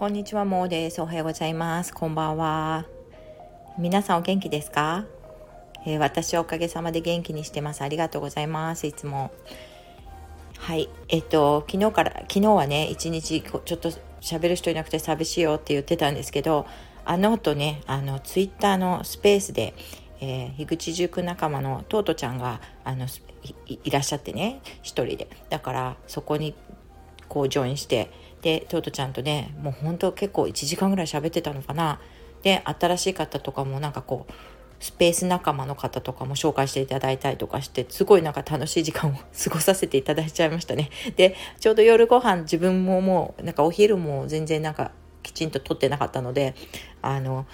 こんにちは、もうです。おはようございます。こんばんは。皆さんお元気ですか、えー、私はおかげさまで元気にしてます。ありがとうございます。いつも。はい。えっと、昨日から、昨日はね、一日ちょっと喋る人いなくて寂しいよって言ってたんですけど、あの後ね、あの、ツイッターのスペースで、えー、樋口塾仲間のトートちゃんがあのいらっしゃってね一人でだからそこにこうジョインしてでトートちゃんとねもうほんと結構1時間ぐらい喋ってたのかな。で新しい方とかもなんかこうスペース仲間の方とかも紹介していただいたりとかしてすごいなんか楽しい時間を 過ごさせていただいちゃいましたね。でちょうど夜ご飯自分ももうなんかお昼も全然なんかきちんと撮ってなかったのであの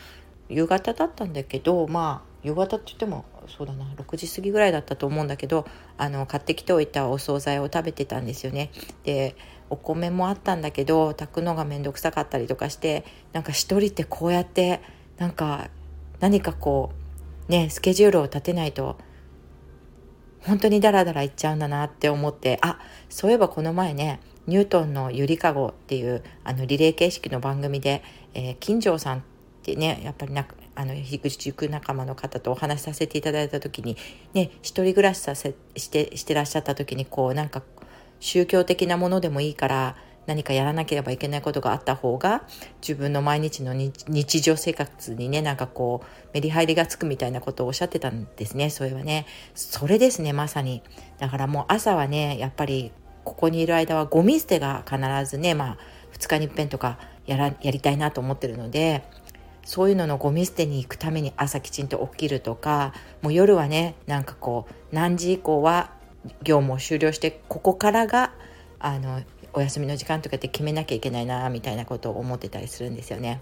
夕方だったんだけどまあ夕方って言ってもそうだな6時過ぎぐらいだったと思うんだけどあの買ってきておいたお惣菜を食べてたんですよね。でお米もあったんだけど炊くのが面倒くさかったりとかしてなんか一人ってこうやってなんか何かこうねスケジュールを立てないと本当にダラダラいっちゃうんだなって思ってあそういえばこの前ねニュートンのゆりかごっていうあのリレー形式の番組で、えー、金城さんってねやっぱりなあの樋口塾仲間の方とお話しさせていただいた時にね一人暮らしさせしてしてらっしゃった時にこうなんか宗教的なものでもいいから何かやらなければいけないことがあった方が自分の毎日の日常生活にねなんかこうメリハリがつくみたいなことをおっしゃってたんですね。それはね。それですねまさに。だからもう朝はねやっぱりここにいる間はゴミ捨てが必ずねまあ2日にいっぺんとかやらやりたいなと思ってるのでそういうののゴミ捨てに行くために朝きちんと起きるとかもう夜はねなんかこう何時以降は業務を終了してここからがあのお休みの時間とかって決めなきゃいけないなみたいなことを思ってたりするんですよね。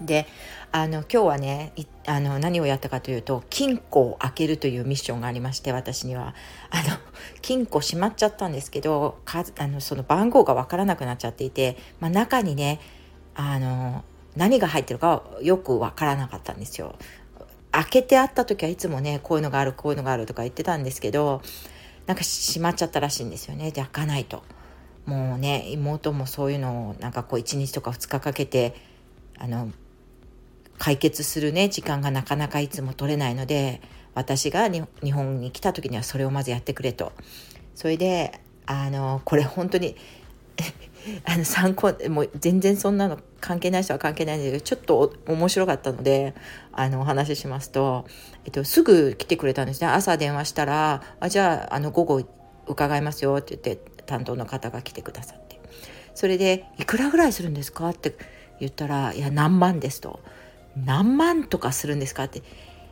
であの今日はねあの何をやったかというと金庫を開けるというミッションがありまして私にはあの金庫閉まっちゃったんですけどかあのその番号が分からなくなっちゃっていて、まあ、中にねあの何が入ってるかよく分からなかったんですよ。開けてあった時はいつもねこういうのがあるこういうのがあるとか言ってたんですけどなんか閉まっちゃったらしいんですよね。で開かないと。もうね妹もそういうのをなんかこう1日とか2日かけてあの解決するね時間がなかなかいつも取れないので私が日本に来た時にはそれをまずやってくれと。それであのこれ本当にあの参考もう全然そんなの関係ない人は関係ないんだけどちょっと面白かったのであのお話ししますと、えっと、すぐ来てくれたんですね朝電話したら「あじゃああの午後伺いますよ」って言って担当の方が来てくださってそれで「いくらぐらいするんですか?」って言ったら「いや何万です」と「何万とかするんですか?」って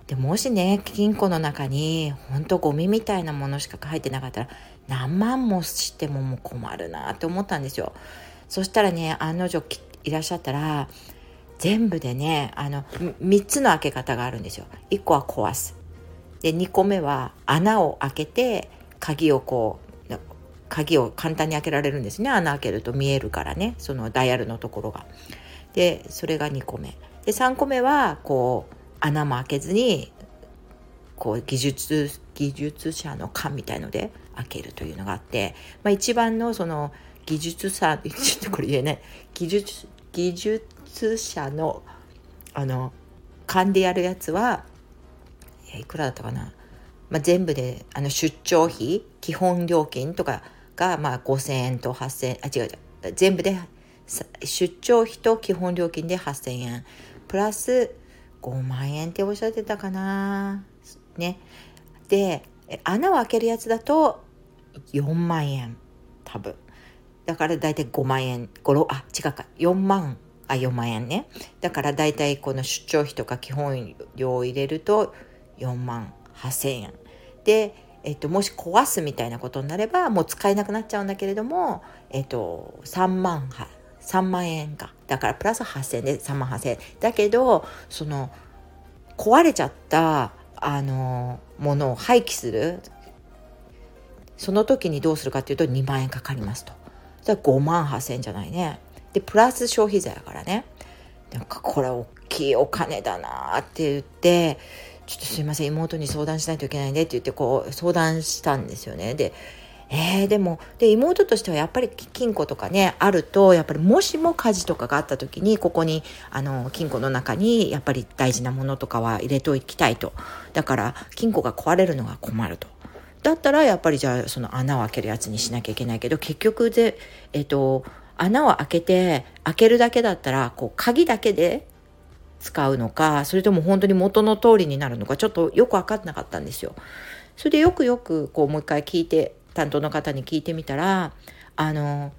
でもしね金庫の中に本当ゴミみたいなものしか入ってなかったら何万もしてももう困るなって思ったんですよ。そしたらね案の定いらっしゃったら全部でねあの3つの開け方があるんですよ。1個は壊す。で2個目は穴を開けて鍵をこう鍵を簡単に開けられるんですね穴開けると見えるからねそのダイヤルのところが。でそれが2個目。で3個目はこう穴も開けずにこう技術技術者の勘みたいので開けるというのがあって、まあ、一番のその技術者 ちょっとこれ言えない。技術技術者のあの勘でやるやつはいくらだったかな、まあ、全部であの出張費基本料金とかがまあ5,000円と8,000円あ違う違う。全部で出張費と基本料金で8,000円。プラス5万円っておっしゃってたかな。ね。で穴を開けるやつだと4万円多分。だから大体5万円。5あ違うか。4万あ4万円ね。だから大体この出張費とか基本料を入れると4万8,000円。で、えっと、もし壊すみたいなことになればもう使えなくなっちゃうんだけれども、えっと、3万3万円か。だからプラス8,000円で3万8,000円。だけどその壊れちゃったあのものを廃棄するその時にどうするかっていうと2万円かかりますと。じゃあ5万8,000円じゃないね。でプラス消費税だからね。なんかこれ大きいお金だなって言ってちょっとすいません妹に相談しないといけないねって言ってこう相談したんですよね。でえー、でもで妹としてはやっぱり金庫とかねあるとやっぱりもしも火事とかがあった時にここにあの金庫の中にやっぱり大事なものとかは入れておきたいとだから金庫が壊れるのが困るとだったらやっぱりじゃあその穴を開けるやつにしなきゃいけないけど結局でえっ、と穴を開けて開けるだけだったらこう鍵だけで使うのかそれとも本当に元の通りになるのかちょっとよく分かんなかったんですよ。それでよくよくこうもう一回聞いて担当の方に聞いてみたらあの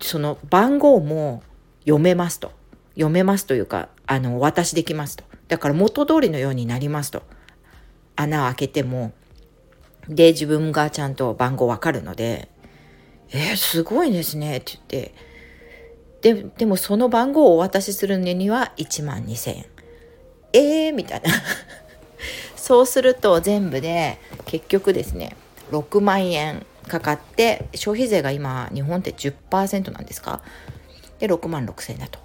その番号も読めますと。読めますというかあのお渡しできますと。だから元通りのようになりますと。穴を開けてもで自分がちゃんと番号わかるので「えー、すごいですね」って言って。ででもその番号をお渡しするには1万2000円。えー、みたいな。そうすると全部で結局ですね6万円かかって消費税が今日本って10%なんですか？で6万6千円だと。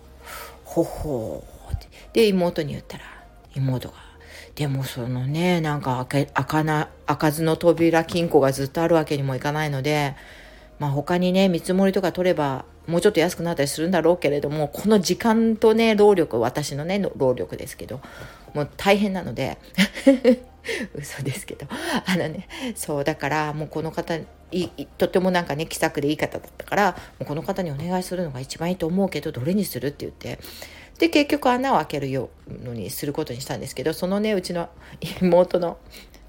ほほうで妹に言ったら妹がでもそのねなんか開かな開かずの扉金庫がずっとあるわけにもいかないのでまあ他にね見積もりとか取ればもうちょっと安くなったりするんだろうけれどもこの時間とね労力私のね労力ですけどもう大変なので 嘘ですけどあのねそうだからもうこの方いとてもなんかね気さくでいい方だったからもうこの方にお願いするのが一番いいと思うけどどれにするって言ってで結局穴を開けるようにすることにしたんですけどそのねうちの妹の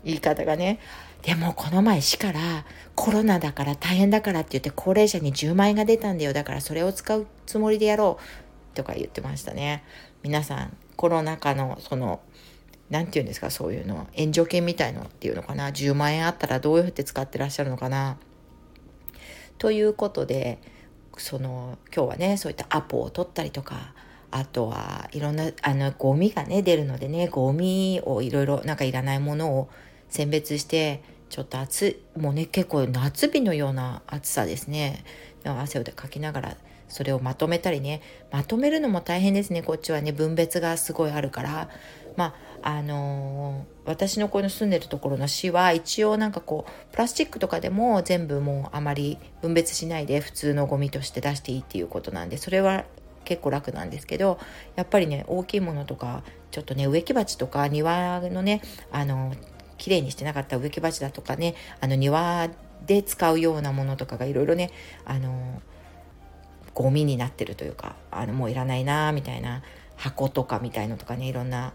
言い方がねでもこの前市からコロナだから大変だからって言って高齢者に10万円が出たんだよ。だからそれを使うつもりでやろう。とか言ってましたね。皆さんコロナ禍のその何て言うんですかそういうの援助金みたいのっていうのかな。10万円あったらどうやって使ってらっしゃるのかな。ということでその今日はねそういったアポを取ったりとかあとはいろんなあのゴミがね出るのでねゴミをいろいろなんかいらないものを選別してちょっと暑いもうね結構夏日のような暑さですね。汗をかきながらそれをまとめたりね。まとめるのも大変ですね。こっちはね分別がすごいあるから。まああのー、私のこの住んでるところの市は一応なんかこうプラスチックとかでも全部もうあまり分別しないで普通のゴミとして出していいっていうことなんでそれは結構楽なんですけどやっぱりね大きいものとかちょっとね植木鉢とか庭のねあの綺麗にしてなかった植木鉢だとかねあの庭で使うようなものとかがいろいろねあのゴミになってるというかあのもういらないなみたいな箱とかみたいのとかねいろんな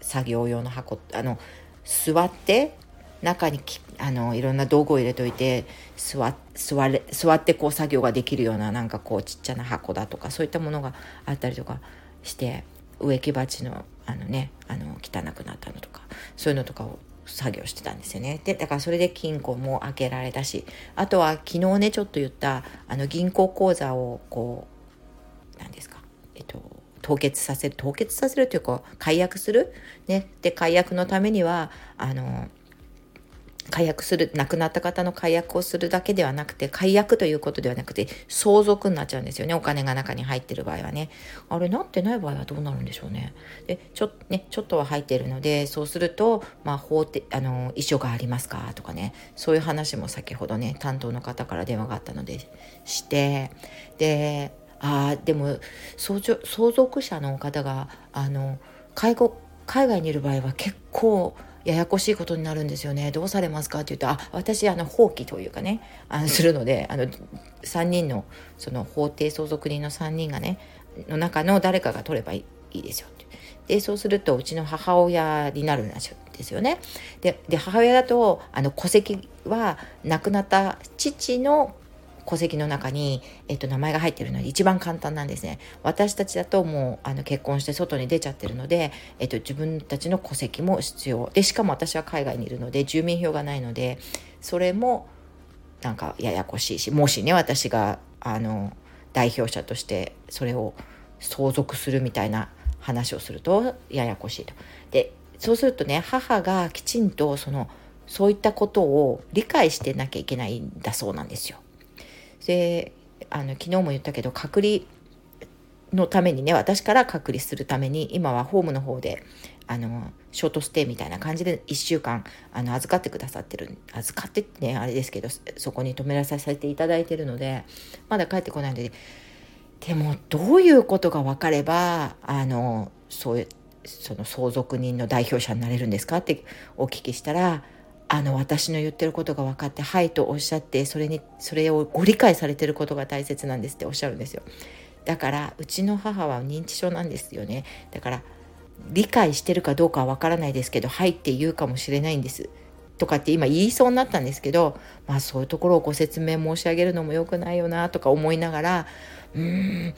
作業用の箱あの座って中にあのいろんな道具を入れといて座座れ座ってこう作業ができるようななんかこうちっちゃな箱だとかそういったものがあったりとかして植木鉢のあのねあの汚くなったのとかそういうのとかを作業してたんですよね。でだからそれで金庫も開けられたしあとは昨日ねちょっと言ったあの銀行口座をこう何ですかえっと凍結させる凍結させるというか解約する？ね。で解約のためにはあの解約する亡くなった方の解約をするだけではなくて解約ということではなくて相続になっちゃうんですよね。お金が中に入ってる場合はね。あれなってない場合はどうなるんでしょうね。でちょ,、ね、ちょっとは入ってるのでそうすると、まあ、法てあの遺書がありますかとかね。そういう話も先ほどね担当の方から電話があったのでして。であでも相続者の方があの介護海外にいる場合は結構ややこしいことになるんですよねどうされますかって言うとあ私あの放棄というかねあのするのであの3人のその法定相続人の3人がねの中の誰かが取ればいいですよでそうするとうちの母親になるんですよね。で母親だとあの戸籍は亡くなった父の戸籍の中に、えっと、名前が入ってるので一番簡単なんですね。私たちだともうあの結婚して外に出ちゃってるので、えっと、自分たちの戸籍も必要でしかも私は海外にいるので住民票がないのでそれもなんかややこしいしもしね私があの代表者としてそれを相続するみたいな話をするとややこしいと。でそうするとね母がきちんとそのそういったことを理解してなきゃいけないんだそうなんですよ。であの昨日も言ったけど隔離のためにね私から隔離するために今はホームの方であのショートステイみたいな感じで1週間あの預かってくださってる預かってってねあれですけどそこに泊めらさせていただいてるのでまだ帰ってこないのででもどういうことが分かればあのそういうその相続人の代表者になれるんですかってお聞きしたらあの私の言ってることが分かって「はい」とおっしゃってそれにそれをご理解されてることが大切なんですっておっしゃるんですよ。だからうちの母は認知症なんですよね。だから理解してるかどうかは分からないですけど「はい」って言うかもしれないんです。とかって今言いそうになったんですけどまあそういうところをご説明申し上げるのも良くないよなとか思いながらうーん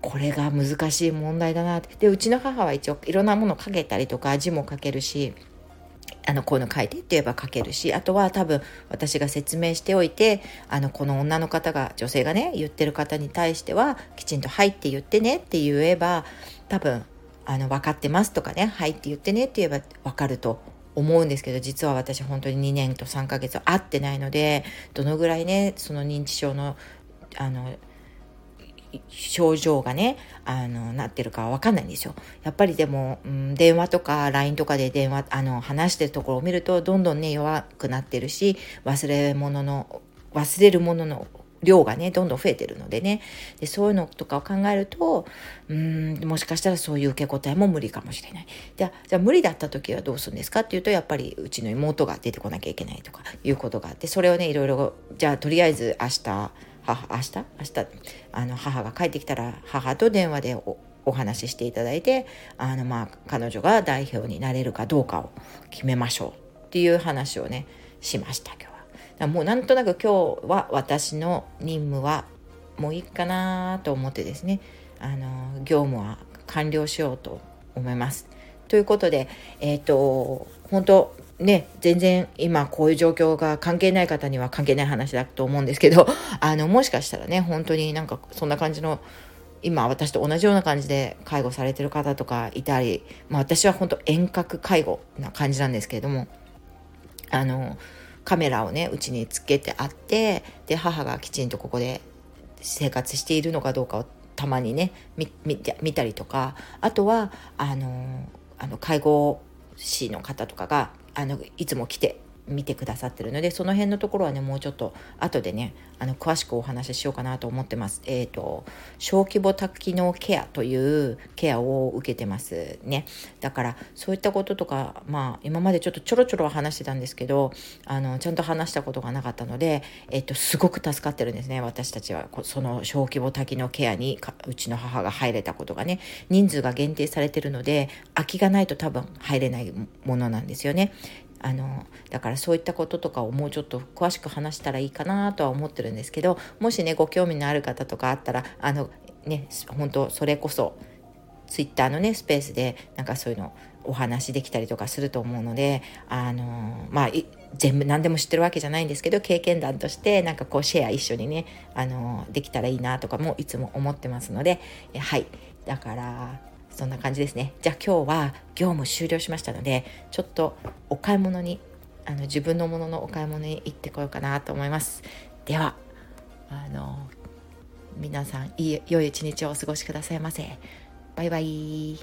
これが難しい問題だなって。でうちの母は一応いろんなものかけたりとか字も書けるしあのこういうの書いてって言えば書けるしあとは多分私が説明しておいてあのこの女の方が女性がね言ってる方に対してはきちんと「はい」って言ってねって言えば多分あの分かってますとかね「はい」って言ってねって言えば分かると思うんですけど実は私本当に2年と3ヶ月会ってないのでどのぐらいねその認知症のあの症状がねあのなってるかわかんないんですよ。やっぱりでも、うん、電話とか LINE とかで電話あの話してるところを見るとどんどんね弱くなってるし忘れ物の忘れるものの量がねどんどん増えてるのでねでそういうのとかを考えるとうんもしかしたらそういう受け答えも無理かもしれないじゃじゃあ無理だった時はどうするんですかっていうとやっぱりうちの妹が出てこなきゃいけないとかいうことがあってそれをねいろいろじゃあとりあえず明日母明日？明日あの母が帰ってきたら母と電話でおお話ししていただいてあのまあ彼女が代表になれるかどうかを決めましょうっていう話をねしました今日は。もうなんとなく今日は私の任務はもういいかなと思ってですねあの業務は完了しようと思います。ということでえっ、ー、と本当ね、全然今こういう状況が関係ない方には関係ない話だと思うんですけど、あの、もしかしたらね、本当になんかそんな感じの、今私と同じような感じで介護されてる方とかいたり、まあ私は本当遠隔介護な感じなんですけれども、あの、カメラをね、うちにつけてあって、で、母がきちんとここで生活しているのかどうかをたまにね、見見たりとか、あとは、あの、あの介護士の方とかがあのいつも来て。見てくださってるのでその辺のところはねもうちょっと後でねあの詳しくお話ししようかなと思ってます。えっ、ー、と小規模多機能ケアというケアを受けてますね。だからそういったこととかまあ今までちょっとちょろちょろ話してたんですけどあのちゃんと話したことがなかったのでえっ、ー、とすごく助かってるんですね私たちはその小規模多機能ケアにうちの母が入れたことがね人数が限定されてるので空きがないと多分入れないものなんですよね。あのだからそういったこととかをもうちょっと詳しく話したらいいかなとは思ってるんですけどもしねご興味のある方とかあったらあのね本当それこそツイッターのねスペースでなんかそういうのお話できたりとかすると思うのであのまあ全部何でも知ってるわけじゃないんですけど経験談としてなんかこうシェア一緒にねあのできたらいいなとかもいつも思ってますのではい。だからそんな感じですね。じゃあ今日は業務終了しましたのでちょっとお買い物にあの自分のもののお買い物に行ってこようかなと思います。ではあの皆さんいい良い一日をお過ごしくださいませ。バイバイ。